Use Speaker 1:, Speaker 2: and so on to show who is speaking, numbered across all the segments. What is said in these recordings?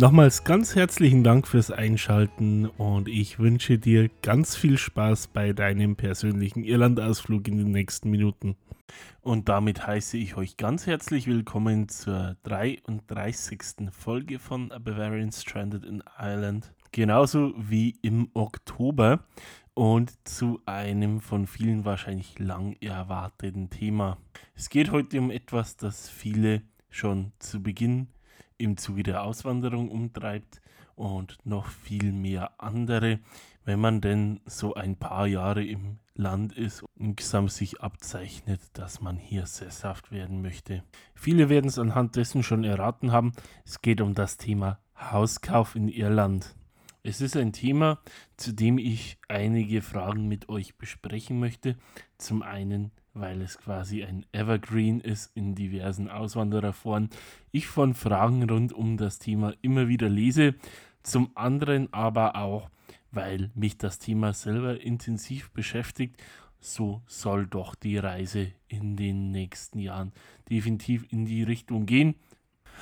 Speaker 1: Nochmals ganz herzlichen Dank fürs Einschalten und ich wünsche dir ganz viel Spaß bei deinem persönlichen Irlandausflug in den nächsten Minuten. Und damit heiße ich euch ganz herzlich willkommen zur 33. Folge von A Bavarian Stranded in Ireland. Genauso wie im Oktober und zu einem von vielen wahrscheinlich lang erwarteten Thema. Es geht heute um etwas, das viele schon zu Beginn im Zuge der Auswanderung umtreibt und noch viel mehr andere, wenn man denn so ein paar Jahre im Land ist und insgesamt sich abzeichnet, dass man hier sesshaft werden möchte. Viele werden es anhand dessen schon erraten haben. Es geht um das Thema Hauskauf in Irland. Es ist ein Thema, zu dem ich einige Fragen mit euch besprechen möchte. Zum einen weil es quasi ein Evergreen ist in diversen Auswandererforen. Ich von Fragen rund um das Thema immer wieder lese. Zum anderen aber auch, weil mich das Thema selber intensiv beschäftigt. So soll doch die Reise in den nächsten Jahren definitiv in die Richtung gehen.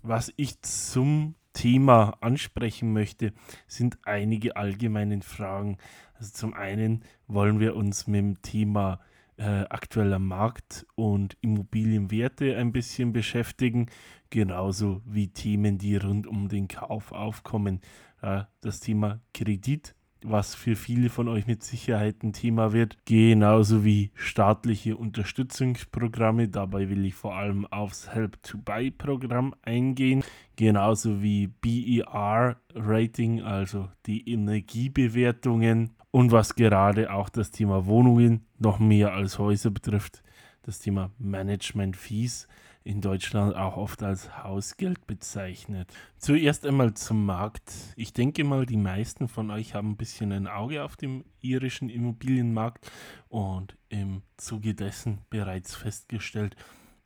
Speaker 1: Was ich zum Thema ansprechen möchte, sind einige allgemeine Fragen. Also zum einen wollen wir uns mit dem Thema äh, aktueller Markt und Immobilienwerte ein bisschen beschäftigen, genauso wie Themen, die rund um den Kauf aufkommen. Äh, das Thema Kredit, was für viele von euch mit Sicherheit ein Thema wird, genauso wie staatliche Unterstützungsprogramme. Dabei will ich vor allem aufs Help to Buy Programm eingehen, genauso wie BER Rating, also die Energiebewertungen und was gerade auch das Thema Wohnungen noch mehr als Häuser betrifft, das Thema Management Fees in Deutschland auch oft als Hausgeld bezeichnet. Zuerst einmal zum Markt. Ich denke mal, die meisten von euch haben ein bisschen ein Auge auf dem irischen Immobilienmarkt und im Zuge dessen bereits festgestellt,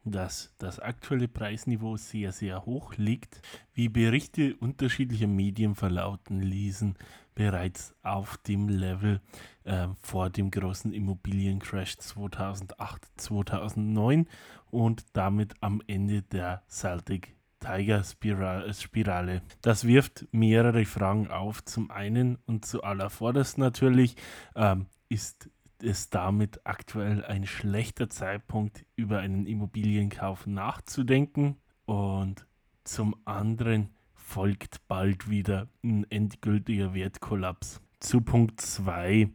Speaker 1: dass das aktuelle Preisniveau sehr, sehr hoch liegt, wie Berichte unterschiedlicher Medien verlauten ließen, bereits auf dem Level äh, vor dem großen Immobiliencrash 2008, 2009 und damit am Ende der Celtic Tiger Spirale. Das wirft mehrere Fragen auf. Zum einen und zu allervorderst natürlich ähm, ist ist damit aktuell ein schlechter Zeitpunkt, über einen Immobilienkauf nachzudenken. Und zum anderen folgt bald wieder ein endgültiger Wertkollaps. Zu Punkt 2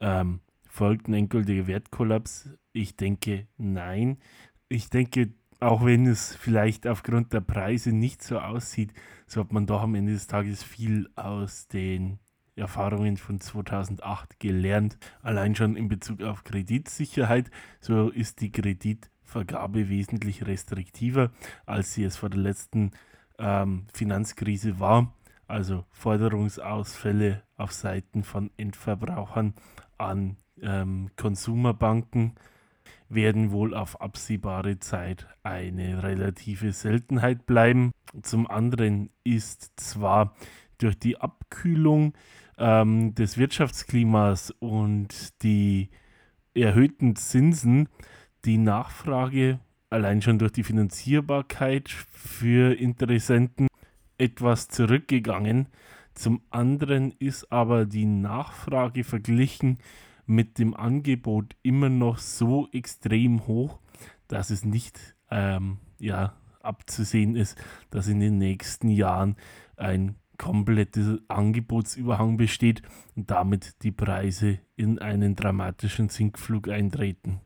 Speaker 1: ähm, folgt ein endgültiger Wertkollaps. Ich denke, nein. Ich denke, auch wenn es vielleicht aufgrund der Preise nicht so aussieht, so hat man doch am Ende des Tages viel aus den Erfahrungen von 2008 gelernt. Allein schon in Bezug auf Kreditsicherheit, so ist die Kreditvergabe wesentlich restriktiver, als sie es vor der letzten ähm, Finanzkrise war. Also Forderungsausfälle auf Seiten von Endverbrauchern an ähm, Konsumerbanken werden wohl auf absehbare Zeit eine relative Seltenheit bleiben. Zum anderen ist zwar durch die Abkühlung ähm, des Wirtschaftsklimas und die erhöhten Zinsen die Nachfrage allein schon durch die Finanzierbarkeit für Interessenten etwas zurückgegangen. Zum anderen ist aber die Nachfrage verglichen mit dem Angebot immer noch so extrem hoch, dass es nicht ähm, ja, abzusehen ist, dass in den nächsten Jahren ein kompletter Angebotsüberhang besteht und damit die Preise in einen dramatischen Sinkflug eintreten.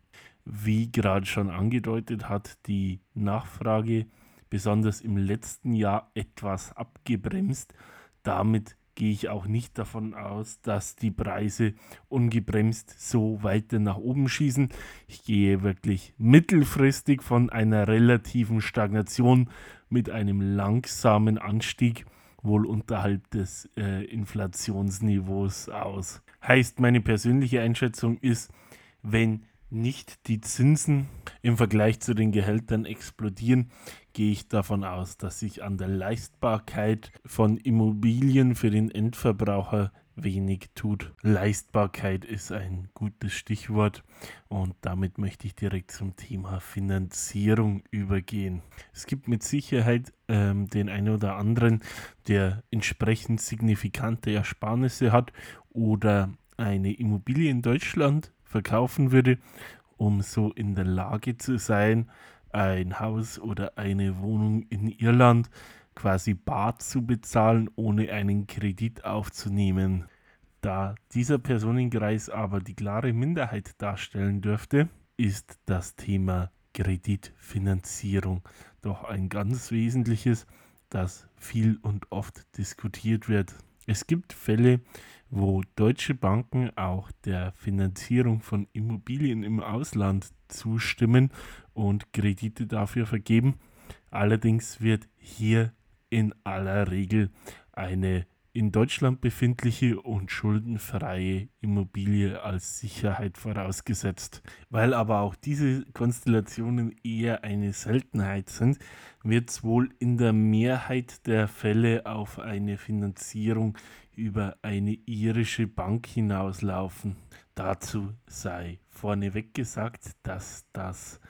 Speaker 1: Wie gerade schon angedeutet, hat die Nachfrage besonders im letzten Jahr etwas abgebremst. Damit gehe ich auch nicht davon aus, dass die Preise ungebremst so weiter nach oben schießen. Ich gehe wirklich mittelfristig von einer relativen Stagnation mit einem langsamen Anstieg wohl unterhalb des äh, Inflationsniveaus aus. Heißt, meine persönliche Einschätzung ist, wenn nicht die Zinsen im Vergleich zu den Gehältern explodieren, gehe ich davon aus, dass sich an der Leistbarkeit von Immobilien für den Endverbraucher wenig tut. Leistbarkeit ist ein gutes Stichwort und damit möchte ich direkt zum Thema Finanzierung übergehen. Es gibt mit Sicherheit ähm, den einen oder anderen, der entsprechend signifikante Ersparnisse hat oder eine Immobilie in Deutschland verkaufen würde, um so in der Lage zu sein, ein Haus oder eine Wohnung in Irland quasi bar zu bezahlen, ohne einen Kredit aufzunehmen. Da dieser Personenkreis aber die klare Minderheit darstellen dürfte, ist das Thema Kreditfinanzierung doch ein ganz wesentliches, das viel und oft diskutiert wird. Es gibt Fälle, wo deutsche Banken auch der Finanzierung von Immobilien im Ausland zustimmen und Kredite dafür vergeben. Allerdings wird hier in aller Regel eine in Deutschland befindliche und schuldenfreie Immobilie als Sicherheit vorausgesetzt. Weil aber auch diese Konstellationen eher eine Seltenheit sind, wird es wohl in der Mehrheit der Fälle auf eine Finanzierung über eine irische Bank hinauslaufen. Dazu sei vorneweg gesagt, dass das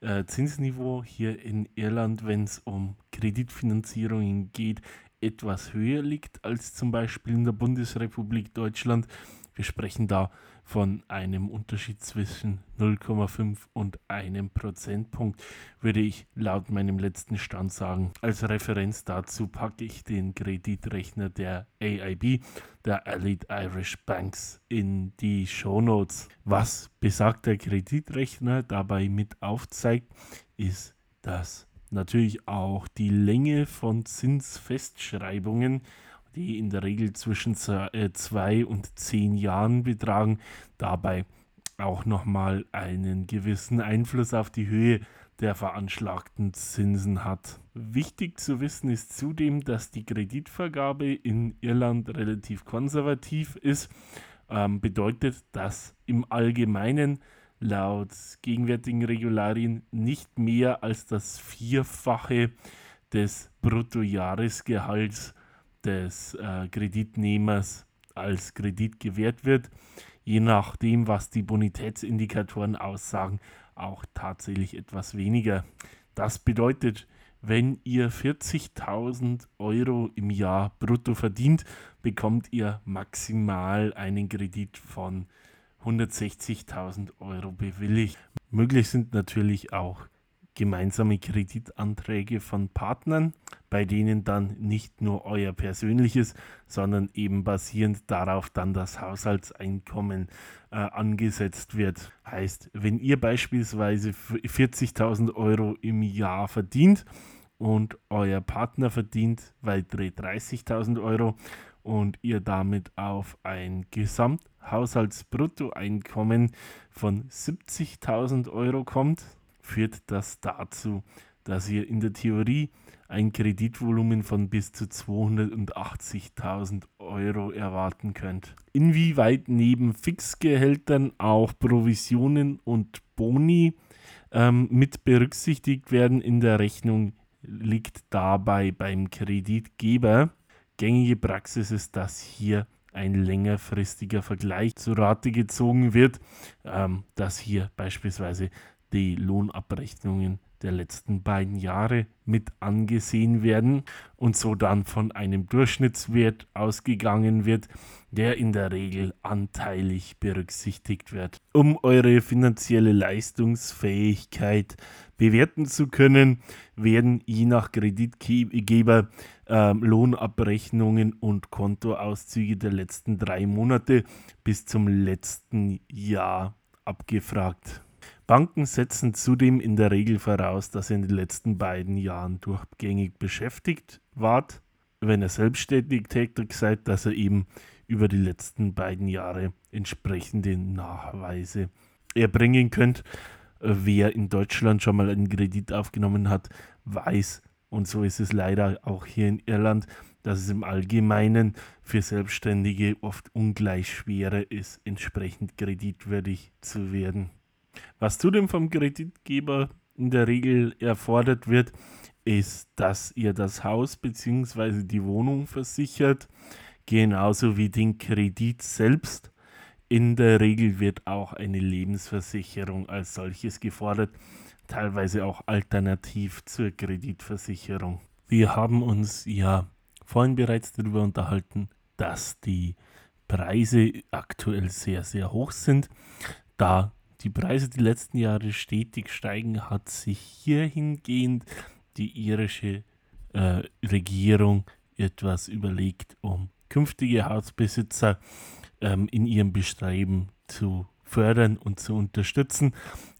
Speaker 1: äh, Zinsniveau hier in Irland, wenn es um Kreditfinanzierungen geht, etwas höher liegt als zum Beispiel in der Bundesrepublik Deutschland. Wir sprechen da von einem Unterschied zwischen 0,5 und einem Prozentpunkt, würde ich laut meinem letzten Stand sagen. Als Referenz dazu packe ich den Kreditrechner der AIB, der Elite Irish Banks, in die Show Notes. Was besagter Kreditrechner dabei mit aufzeigt, ist, dass natürlich auch die Länge von Zinsfestschreibungen die in der Regel zwischen äh, zwei und zehn Jahren betragen, dabei auch nochmal einen gewissen Einfluss auf die Höhe der veranschlagten Zinsen hat. Wichtig zu wissen ist zudem, dass die Kreditvergabe in Irland relativ konservativ ist. Ähm, bedeutet, dass im Allgemeinen laut gegenwärtigen Regularien nicht mehr als das Vierfache des Bruttojahresgehalts des äh, Kreditnehmers als Kredit gewährt wird, je nachdem, was die Bonitätsindikatoren aussagen, auch tatsächlich etwas weniger. Das bedeutet, wenn ihr 40.000 Euro im Jahr brutto verdient, bekommt ihr maximal einen Kredit von 160.000 Euro bewilligt. Möglich sind natürlich auch gemeinsame Kreditanträge von Partnern, bei denen dann nicht nur euer persönliches, sondern eben basierend darauf dann das Haushaltseinkommen äh, angesetzt wird. Heißt, wenn ihr beispielsweise 40.000 Euro im Jahr verdient und euer Partner verdient weitere 30.000 Euro und ihr damit auf ein Gesamthaushaltsbruttoeinkommen von 70.000 Euro kommt, führt das dazu, dass ihr in der Theorie ein Kreditvolumen von bis zu 280.000 Euro erwarten könnt. Inwieweit neben Fixgehältern auch Provisionen und Boni ähm, mit berücksichtigt werden in der Rechnung, liegt dabei beim Kreditgeber. Gängige Praxis ist, dass hier ein längerfristiger Vergleich zu Rate gezogen wird, ähm, dass hier beispielsweise die Lohnabrechnungen der letzten beiden Jahre mit angesehen werden und so dann von einem Durchschnittswert ausgegangen wird, der in der Regel anteilig berücksichtigt wird. Um eure finanzielle Leistungsfähigkeit bewerten zu können, werden je nach Kreditgeber äh, Lohnabrechnungen und Kontoauszüge der letzten drei Monate bis zum letzten Jahr abgefragt. Banken setzen zudem in der Regel voraus, dass ihr in den letzten beiden Jahren durchgängig beschäftigt wart, wenn ihr selbstständig tätig seid, dass ihr eben über die letzten beiden Jahre entsprechende Nachweise erbringen könnt. Wer in Deutschland schon mal einen Kredit aufgenommen hat, weiß, und so ist es leider auch hier in Irland, dass es im Allgemeinen für Selbstständige oft ungleich schwerer ist, entsprechend kreditwürdig zu werden. Was zudem vom Kreditgeber in der Regel erfordert wird, ist, dass ihr das Haus bzw. die Wohnung versichert, genauso wie den Kredit selbst. In der Regel wird auch eine Lebensversicherung als solches gefordert, teilweise auch alternativ zur Kreditversicherung. Wir haben uns ja vorhin bereits darüber unterhalten, dass die Preise aktuell sehr, sehr hoch sind. Da die Preise die letzten Jahre stetig steigen, hat sich hierhingehend die irische äh, Regierung etwas überlegt, um künftige Hausbesitzer ähm, in ihrem Bestreben zu fördern und zu unterstützen,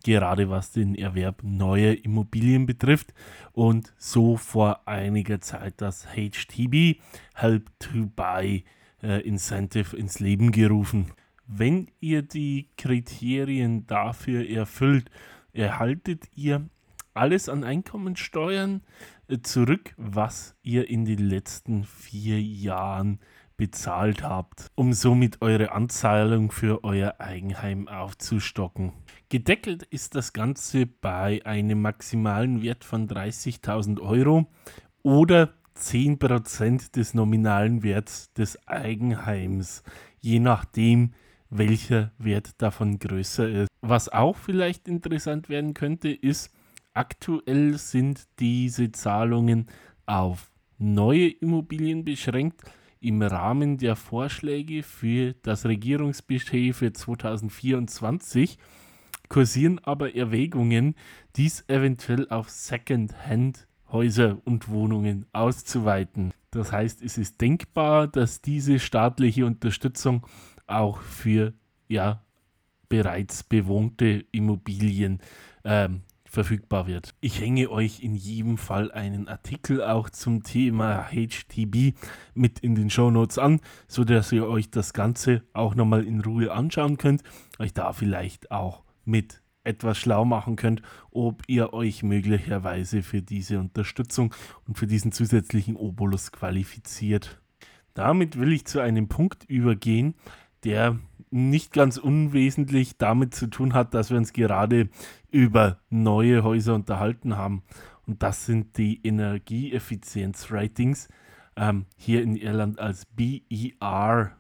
Speaker 1: gerade was den Erwerb neuer Immobilien betrifft und so vor einiger Zeit das HTB Help to Buy äh, Incentive ins Leben gerufen. Wenn ihr die Kriterien dafür erfüllt, erhaltet ihr alles an Einkommensteuern äh, zurück, was ihr in den letzten vier Jahren bezahlt habt, um somit eure Anzahlung für euer Eigenheim aufzustocken. Gedeckelt ist das Ganze bei einem maximalen Wert von 30.000 Euro oder 10% des nominalen Werts des Eigenheims, je nachdem, welcher Wert davon größer ist. Was auch vielleicht interessant werden könnte, ist, aktuell sind diese Zahlungen auf neue Immobilien beschränkt im Rahmen der Vorschläge für das Regierungsbudget für 2024 kursieren aber Erwägungen, dies eventuell auf Second-Hand-Häuser und Wohnungen auszuweiten. Das heißt, es ist denkbar, dass diese staatliche Unterstützung auch für ja, bereits bewohnte Immobilien ähm, verfügbar wird. Ich hänge euch in jedem Fall einen Artikel auch zum Thema HTB mit in den Show Notes an, sodass ihr euch das Ganze auch nochmal in Ruhe anschauen könnt, euch da vielleicht auch mit etwas schlau machen könnt, ob ihr euch möglicherweise für diese Unterstützung und für diesen zusätzlichen Obolus qualifiziert. Damit will ich zu einem Punkt übergehen, der nicht ganz unwesentlich damit zu tun hat, dass wir uns gerade über neue Häuser unterhalten haben. Und das sind die Energieeffizienz-Ratings, ähm, hier in Irland als BER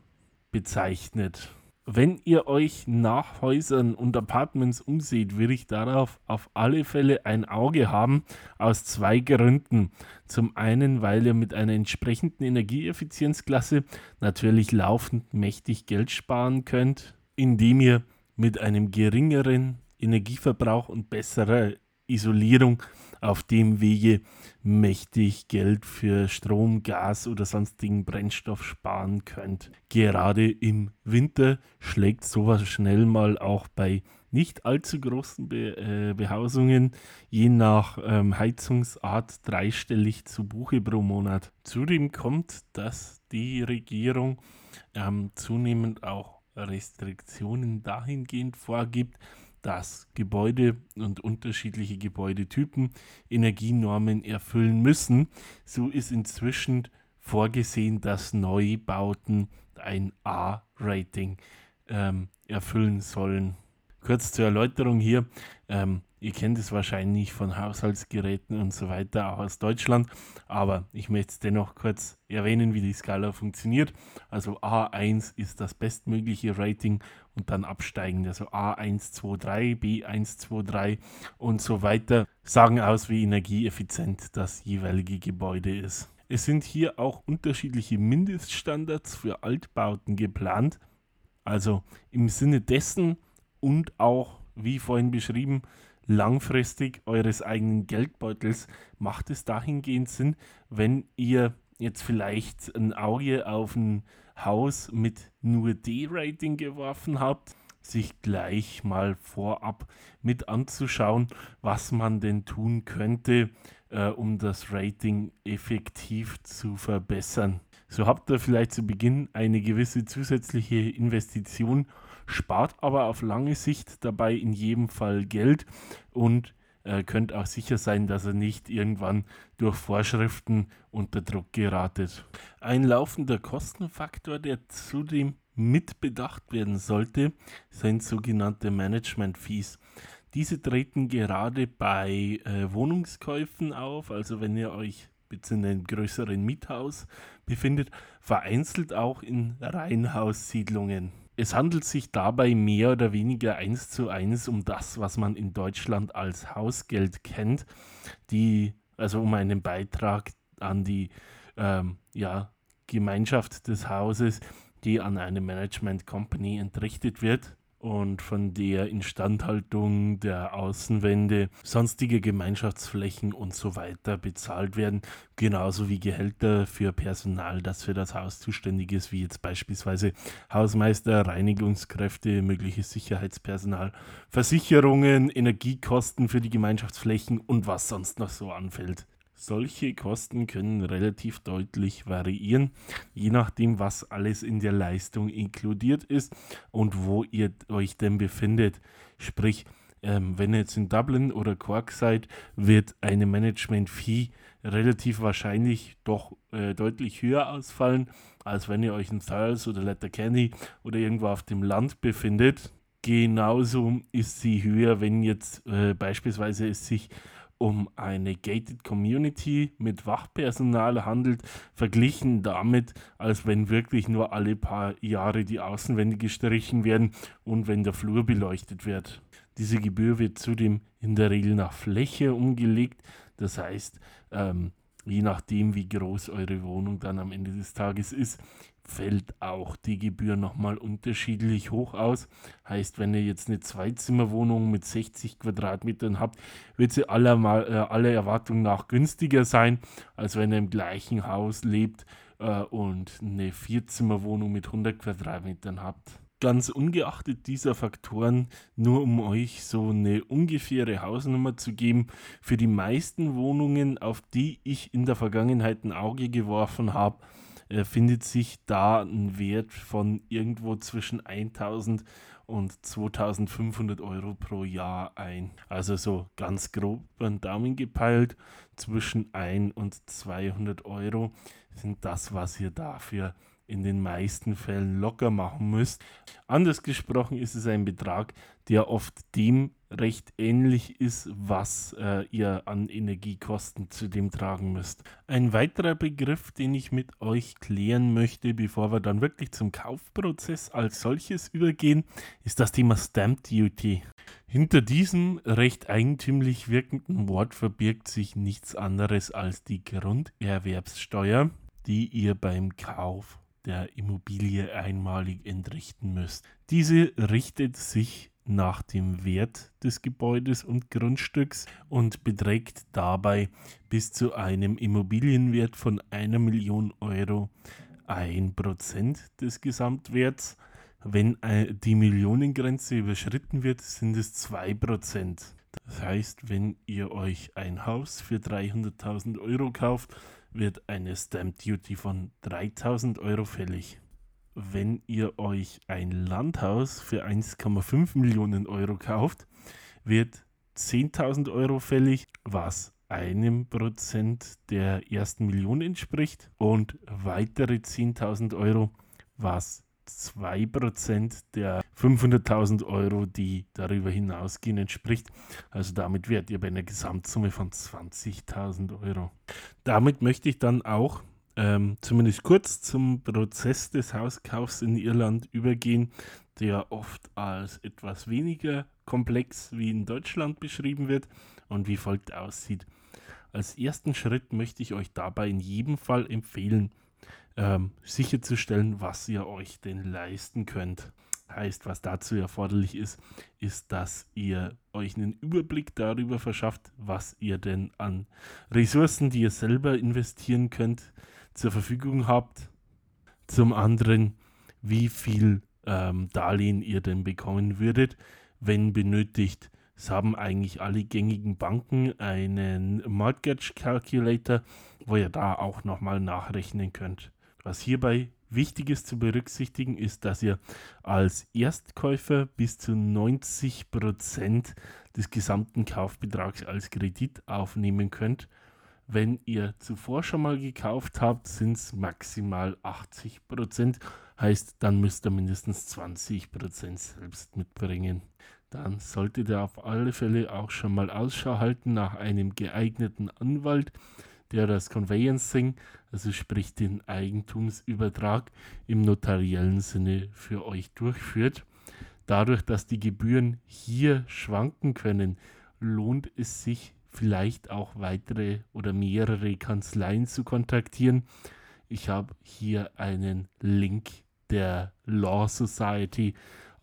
Speaker 1: bezeichnet. Wenn ihr euch nach Häusern und Apartments umseht, würde ich darauf auf alle Fälle ein Auge haben, aus zwei Gründen. Zum einen, weil ihr mit einer entsprechenden Energieeffizienzklasse natürlich laufend mächtig Geld sparen könnt, indem ihr mit einem geringeren Energieverbrauch und besserer Isolierung auf dem Wege mächtig Geld für Strom, Gas oder sonstigen Brennstoff sparen könnt. Gerade im Winter schlägt sowas schnell mal auch bei nicht allzu großen Be äh, Behausungen je nach ähm, Heizungsart dreistellig zu Buche pro Monat. Zudem kommt, dass die Regierung ähm, zunehmend auch Restriktionen dahingehend vorgibt, dass Gebäude und unterschiedliche Gebäudetypen Energienormen erfüllen müssen. So ist inzwischen vorgesehen, dass Neubauten ein A-Rating ähm, erfüllen sollen. Kurz zur Erläuterung hier. Ähm, Ihr kennt es wahrscheinlich von Haushaltsgeräten und so weiter, auch aus Deutschland. Aber ich möchte es dennoch kurz erwähnen, wie die Skala funktioniert. Also A1 ist das bestmögliche Rating und dann absteigend. Also A123, B123 und so weiter sagen aus, wie energieeffizient das jeweilige Gebäude ist. Es sind hier auch unterschiedliche Mindeststandards für Altbauten geplant. Also im Sinne dessen und auch, wie vorhin beschrieben, langfristig eures eigenen Geldbeutels macht es dahingehend Sinn, wenn ihr jetzt vielleicht ein Auge auf ein Haus mit nur D-Rating geworfen habt, sich gleich mal vorab mit anzuschauen, was man denn tun könnte, äh, um das Rating effektiv zu verbessern. So habt ihr vielleicht zu Beginn eine gewisse zusätzliche Investition spart aber auf lange Sicht dabei in jedem Fall Geld und äh, könnt auch sicher sein, dass er nicht irgendwann durch Vorschriften unter Druck geratet. Ein laufender Kostenfaktor, der zudem mit bedacht werden sollte, sind sogenannte Management Fees. Diese treten gerade bei äh, Wohnungskäufen auf, also wenn ihr euch in einem größeren Miethaus befindet, vereinzelt auch in Reihenhaussiedlungen. Es handelt sich dabei mehr oder weniger eins zu eins um das, was man in Deutschland als Hausgeld kennt, die, also um einen Beitrag an die ähm, ja, Gemeinschaft des Hauses, die an eine Management Company entrichtet wird und von der Instandhaltung der Außenwände, sonstige Gemeinschaftsflächen und so weiter bezahlt werden, genauso wie Gehälter für Personal, das für das Haus zuständig ist, wie jetzt beispielsweise Hausmeister, Reinigungskräfte, mögliches Sicherheitspersonal, Versicherungen, Energiekosten für die Gemeinschaftsflächen und was sonst noch so anfällt. Solche Kosten können relativ deutlich variieren, je nachdem, was alles in der Leistung inkludiert ist und wo ihr euch denn befindet. Sprich, ähm, wenn ihr jetzt in Dublin oder Cork seid, wird eine Management-Fee relativ wahrscheinlich doch äh, deutlich höher ausfallen, als wenn ihr euch in Thurles oder Letterkenny oder irgendwo auf dem Land befindet. Genauso ist sie höher, wenn jetzt äh, beispielsweise es sich um eine gated Community mit Wachpersonal handelt, verglichen damit, als wenn wirklich nur alle paar Jahre die Außenwände gestrichen werden und wenn der Flur beleuchtet wird. Diese Gebühr wird zudem in der Regel nach Fläche umgelegt, das heißt, ähm, je nachdem, wie groß eure Wohnung dann am Ende des Tages ist, fällt auch die Gebühr nochmal unterschiedlich hoch aus. Heißt, wenn ihr jetzt eine Zweizimmerwohnung mit 60 Quadratmetern habt, wird sie aller, äh, aller Erwartung nach günstiger sein, als wenn ihr im gleichen Haus lebt äh, und eine Vierzimmerwohnung mit 100 Quadratmetern habt. Ganz ungeachtet dieser Faktoren, nur um euch so eine ungefähre Hausnummer zu geben, für die meisten Wohnungen, auf die ich in der Vergangenheit ein Auge geworfen habe, äh, findet sich da ein Wert von irgendwo zwischen 1000 und 2500 Euro pro Jahr ein. Also so ganz grob beim Daumen gepeilt, zwischen 1 und 200 Euro sind das, was ihr dafür in den meisten Fällen locker machen müsst. Anders gesprochen ist es ein Betrag, der oft dem recht ähnlich ist, was äh, ihr an Energiekosten zudem tragen müsst. Ein weiterer Begriff, den ich mit euch klären möchte, bevor wir dann wirklich zum Kaufprozess als solches übergehen, ist das Thema Stamp Duty. Hinter diesem recht eigentümlich wirkenden Wort verbirgt sich nichts anderes als die Grunderwerbssteuer, die ihr beim Kauf der Immobilie einmalig entrichten müsst. Diese richtet sich nach dem Wert des Gebäudes und Grundstücks und beträgt dabei bis zu einem Immobilienwert von einer Million Euro ein Prozent des Gesamtwerts. Wenn äh, die Millionengrenze überschritten wird, sind es zwei Prozent. Das heißt, wenn ihr euch ein Haus für 300.000 Euro kauft, wird eine Stamp Duty von 3000 Euro fällig. Wenn ihr euch ein Landhaus für 1,5 Millionen Euro kauft, wird 10.000 Euro fällig, was einem Prozent der ersten Million entspricht und weitere 10.000 Euro, was 2% der 500.000 Euro, die darüber hinausgehen, entspricht. Also damit werdet ihr bei einer Gesamtsumme von 20.000 Euro. Damit möchte ich dann auch ähm, zumindest kurz zum Prozess des Hauskaufs in Irland übergehen, der oft als etwas weniger komplex wie in Deutschland beschrieben wird und wie folgt aussieht. Als ersten Schritt möchte ich euch dabei in jedem Fall empfehlen, ähm, sicherzustellen, was ihr euch denn leisten könnt. Heißt, was dazu erforderlich ist, ist, dass ihr euch einen Überblick darüber verschafft, was ihr denn an Ressourcen, die ihr selber investieren könnt, zur Verfügung habt. Zum anderen, wie viel ähm, Darlehen ihr denn bekommen würdet, wenn benötigt. Es haben eigentlich alle gängigen Banken einen Mortgage Calculator, wo ihr da auch nochmal nachrechnen könnt. Was hierbei Wichtiges zu berücksichtigen ist, dass ihr als Erstkäufer bis zu 90% des gesamten Kaufbetrags als Kredit aufnehmen könnt. Wenn ihr zuvor schon mal gekauft habt, sind es maximal 80%. Heißt, dann müsst ihr mindestens 20% selbst mitbringen. Dann solltet ihr auf alle Fälle auch schon mal Ausschau halten nach einem geeigneten Anwalt, der das Conveyancing, also sprich den Eigentumsübertrag im notariellen Sinne für euch durchführt. Dadurch, dass die Gebühren hier schwanken können, lohnt es sich vielleicht auch weitere oder mehrere Kanzleien zu kontaktieren. Ich habe hier einen Link der Law Society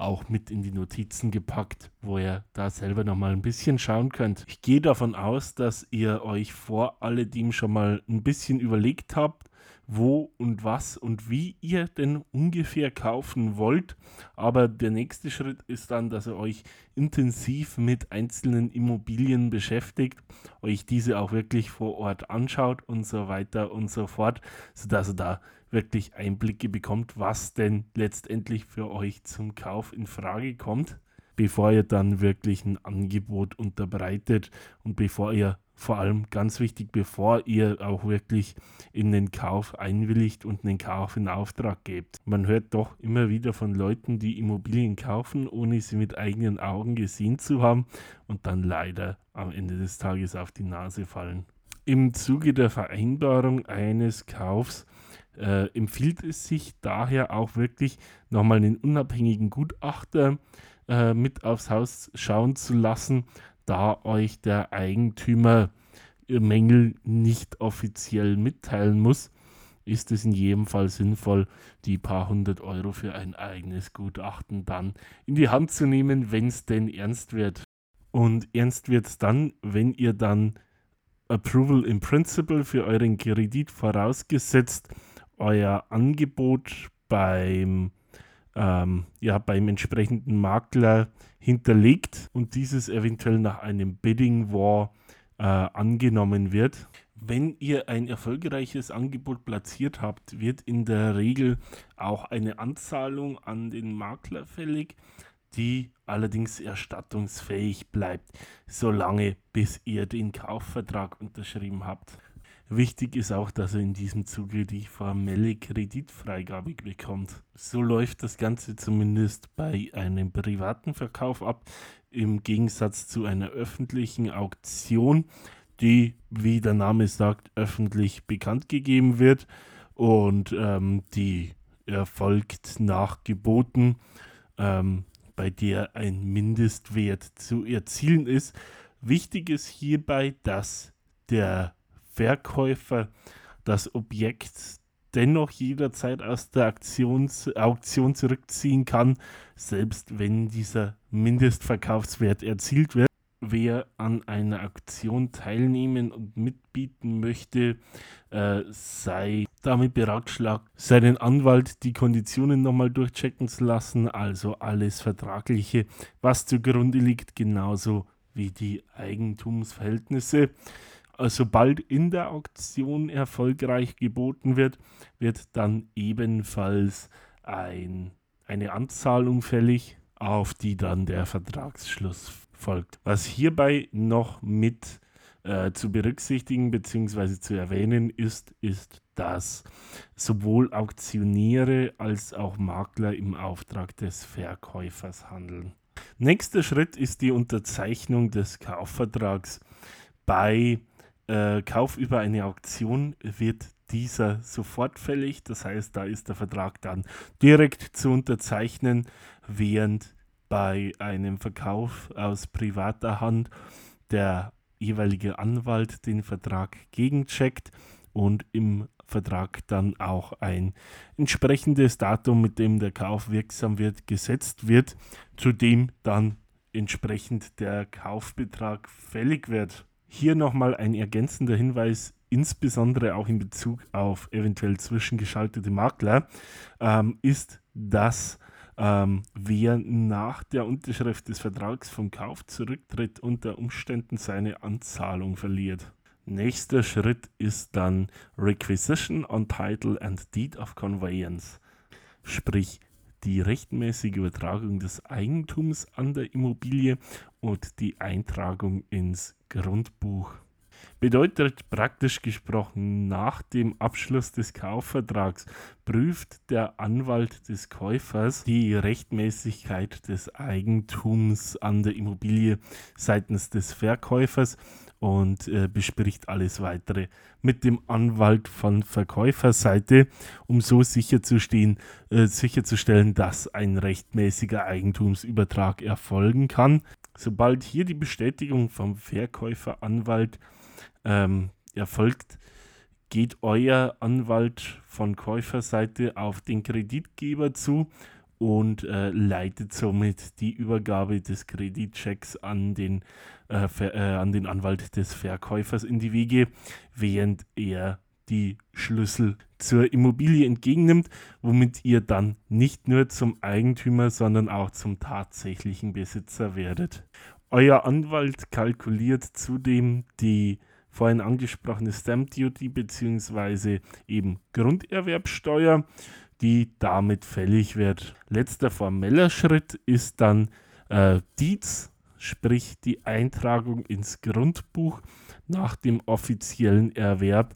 Speaker 1: auch mit in die Notizen gepackt, wo ihr da selber nochmal ein bisschen schauen könnt. Ich gehe davon aus, dass ihr euch vor alledem schon mal ein bisschen überlegt habt, wo und was und wie ihr denn ungefähr kaufen wollt. Aber der nächste Schritt ist dann, dass ihr euch intensiv mit einzelnen Immobilien beschäftigt, euch diese auch wirklich vor Ort anschaut und so weiter und so fort, sodass ihr da wirklich Einblicke bekommt, was denn letztendlich für euch zum Kauf in Frage kommt, bevor ihr dann wirklich ein Angebot unterbreitet und bevor ihr vor allem ganz wichtig, bevor ihr auch wirklich in den Kauf einwilligt und den Kauf in Auftrag gebt. Man hört doch immer wieder von Leuten, die Immobilien kaufen, ohne sie mit eigenen Augen gesehen zu haben und dann leider am Ende des Tages auf die Nase fallen. Im Zuge der Vereinbarung eines Kaufs äh, empfiehlt es sich daher auch wirklich nochmal einen unabhängigen Gutachter äh, mit aufs Haus schauen zu lassen, da euch der Eigentümer Mängel nicht offiziell mitteilen muss, ist es in jedem Fall sinnvoll, die paar hundert Euro für ein eigenes Gutachten dann in die Hand zu nehmen, wenn es denn ernst wird. Und ernst wird es dann, wenn ihr dann Approval in Principle für euren Kredit vorausgesetzt euer Angebot beim, ähm, ja, beim entsprechenden Makler hinterlegt und dieses eventuell nach einem Bidding War äh, angenommen wird. Wenn ihr ein erfolgreiches Angebot platziert habt, wird in der Regel auch eine Anzahlung an den Makler fällig, die allerdings erstattungsfähig bleibt, solange bis ihr den Kaufvertrag unterschrieben habt. Wichtig ist auch, dass er in diesem Zuge die formelle Kreditfreigabe bekommt. So läuft das Ganze zumindest bei einem privaten Verkauf ab, im Gegensatz zu einer öffentlichen Auktion, die, wie der Name sagt, öffentlich bekannt gegeben wird und ähm, die erfolgt nach Geboten, ähm, bei der ein Mindestwert zu erzielen ist. Wichtig ist hierbei, dass der Verkäufer das Objekt dennoch jederzeit aus der Aktion, Auktion zurückziehen kann, selbst wenn dieser Mindestverkaufswert erzielt wird. Wer an einer Aktion teilnehmen und mitbieten möchte, äh, sei damit beratschlagt, seinen Anwalt die Konditionen nochmal durchchecken zu lassen, also alles Vertragliche, was zugrunde liegt, genauso wie die Eigentumsverhältnisse sobald in der Auktion erfolgreich geboten wird, wird dann ebenfalls ein, eine Anzahlung fällig, auf die dann der Vertragsschluss folgt. Was hierbei noch mit äh, zu berücksichtigen bzw. zu erwähnen ist, ist, dass sowohl Auktionäre als auch Makler im Auftrag des Verkäufers handeln. Nächster Schritt ist die Unterzeichnung des Kaufvertrags bei äh, Kauf über eine Auktion wird dieser sofort fällig. Das heißt, da ist der Vertrag dann direkt zu unterzeichnen, während bei einem Verkauf aus privater Hand der jeweilige Anwalt den Vertrag gegencheckt und im Vertrag dann auch ein entsprechendes Datum, mit dem der Kauf wirksam wird, gesetzt wird, zu dem dann entsprechend der Kaufbetrag fällig wird. Hier nochmal ein ergänzender Hinweis, insbesondere auch in Bezug auf eventuell zwischengeschaltete Makler, ähm, ist, dass ähm, wer nach der Unterschrift des Vertrags vom Kauf zurücktritt, unter Umständen seine Anzahlung verliert. Nächster Schritt ist dann Requisition on Title and Deed of Conveyance, sprich die rechtmäßige Übertragung des Eigentums an der Immobilie und die Eintragung ins Grundbuch. Bedeutet praktisch gesprochen, nach dem Abschluss des Kaufvertrags prüft der Anwalt des Käufers die Rechtmäßigkeit des Eigentums an der Immobilie seitens des Verkäufers und äh, bespricht alles weitere mit dem Anwalt von Verkäuferseite, um so sicherzustehen, äh, sicherzustellen, dass ein rechtmäßiger Eigentumsübertrag erfolgen kann. Sobald hier die Bestätigung vom Verkäuferanwalt ähm, erfolgt, geht euer Anwalt von Käuferseite auf den Kreditgeber zu und äh, leitet somit die Übergabe des Kreditchecks an den, äh, äh, an den Anwalt des Verkäufers in die Wege, während er die Schlüssel zur Immobilie entgegennimmt, womit ihr dann nicht nur zum Eigentümer, sondern auch zum tatsächlichen Besitzer werdet. Euer Anwalt kalkuliert zudem die vorhin angesprochene Stamp Duty bzw. eben Grunderwerbsteuer die damit fällig wird. Letzter formeller Schritt ist dann äh, Dietz, sprich die Eintragung ins Grundbuch nach dem offiziellen Erwerb.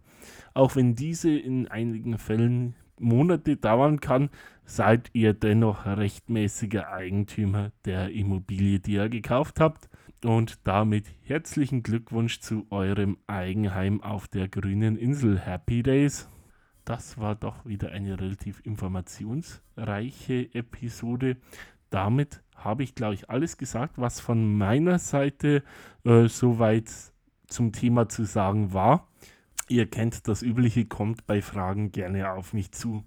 Speaker 1: Auch wenn diese in einigen Fällen Monate dauern kann, seid ihr dennoch rechtmäßiger Eigentümer der Immobilie, die ihr gekauft habt. Und damit herzlichen Glückwunsch zu eurem Eigenheim auf der grünen Insel. Happy Days! das war doch wieder eine relativ informationsreiche Episode. Damit habe ich, glaube ich, alles gesagt, was von meiner Seite äh, soweit zum Thema zu sagen war. Ihr kennt das Übliche, kommt bei Fragen gerne auf mich zu.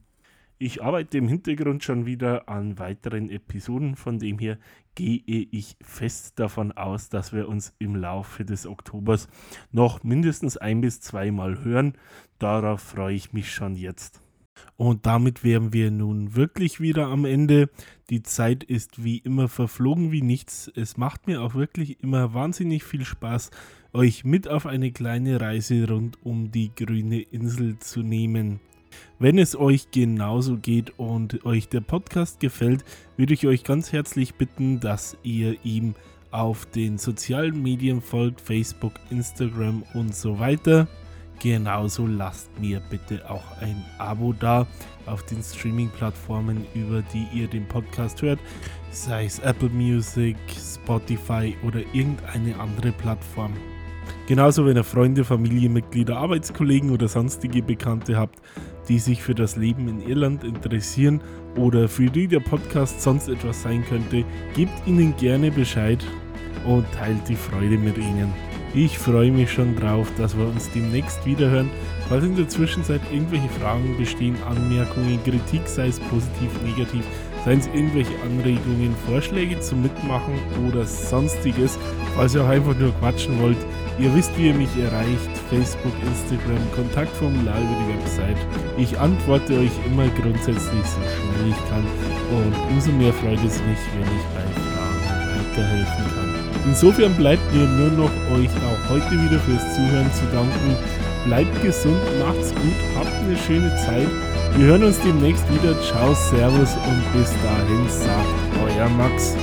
Speaker 1: Ich arbeite im Hintergrund schon wieder an weiteren Episoden, von dem her gehe ich fest davon aus, dass wir uns im Laufe des Oktobers noch mindestens ein bis zweimal hören. Darauf freue ich mich schon jetzt. Und damit wären wir nun wirklich wieder am Ende. Die Zeit ist wie immer verflogen wie nichts. Es macht mir auch wirklich immer wahnsinnig viel Spaß, euch mit auf eine kleine Reise rund um die grüne Insel zu nehmen. Wenn es euch genauso geht und euch der Podcast gefällt, würde ich euch ganz herzlich bitten, dass ihr ihm auf den sozialen Medien folgt, Facebook, Instagram und so weiter. Genauso lasst mir bitte auch ein Abo da auf den Streaming-Plattformen, über die ihr den Podcast hört, sei es Apple Music, Spotify oder irgendeine andere Plattform. Genauso, wenn ihr Freunde, Familienmitglieder, Arbeitskollegen oder sonstige Bekannte habt, die sich für das Leben in Irland interessieren oder für die der Podcast sonst etwas sein könnte, gebt ihnen gerne Bescheid und teilt die Freude mit ihnen. Ich freue mich schon drauf, dass wir uns demnächst wiederhören. Falls in der Zwischenzeit irgendwelche Fragen bestehen, Anmerkungen, Kritik, sei es positiv, negativ, seien es irgendwelche Anregungen, Vorschläge zum Mitmachen oder sonstiges, falls ihr auch einfach nur quatschen wollt, Ihr wisst, wie ihr mich erreicht. Facebook, Instagram, Kontaktformular über die Website. Ich antworte euch immer grundsätzlich so schnell ich kann. Und umso mehr freut es mich, wenn ich bei Fragen weiterhelfen kann. Insofern bleibt mir nur noch euch auch heute wieder fürs Zuhören zu danken. Bleibt gesund, macht's gut, habt eine schöne Zeit. Wir hören uns demnächst wieder. Ciao, Servus und bis dahin sagt euer Max.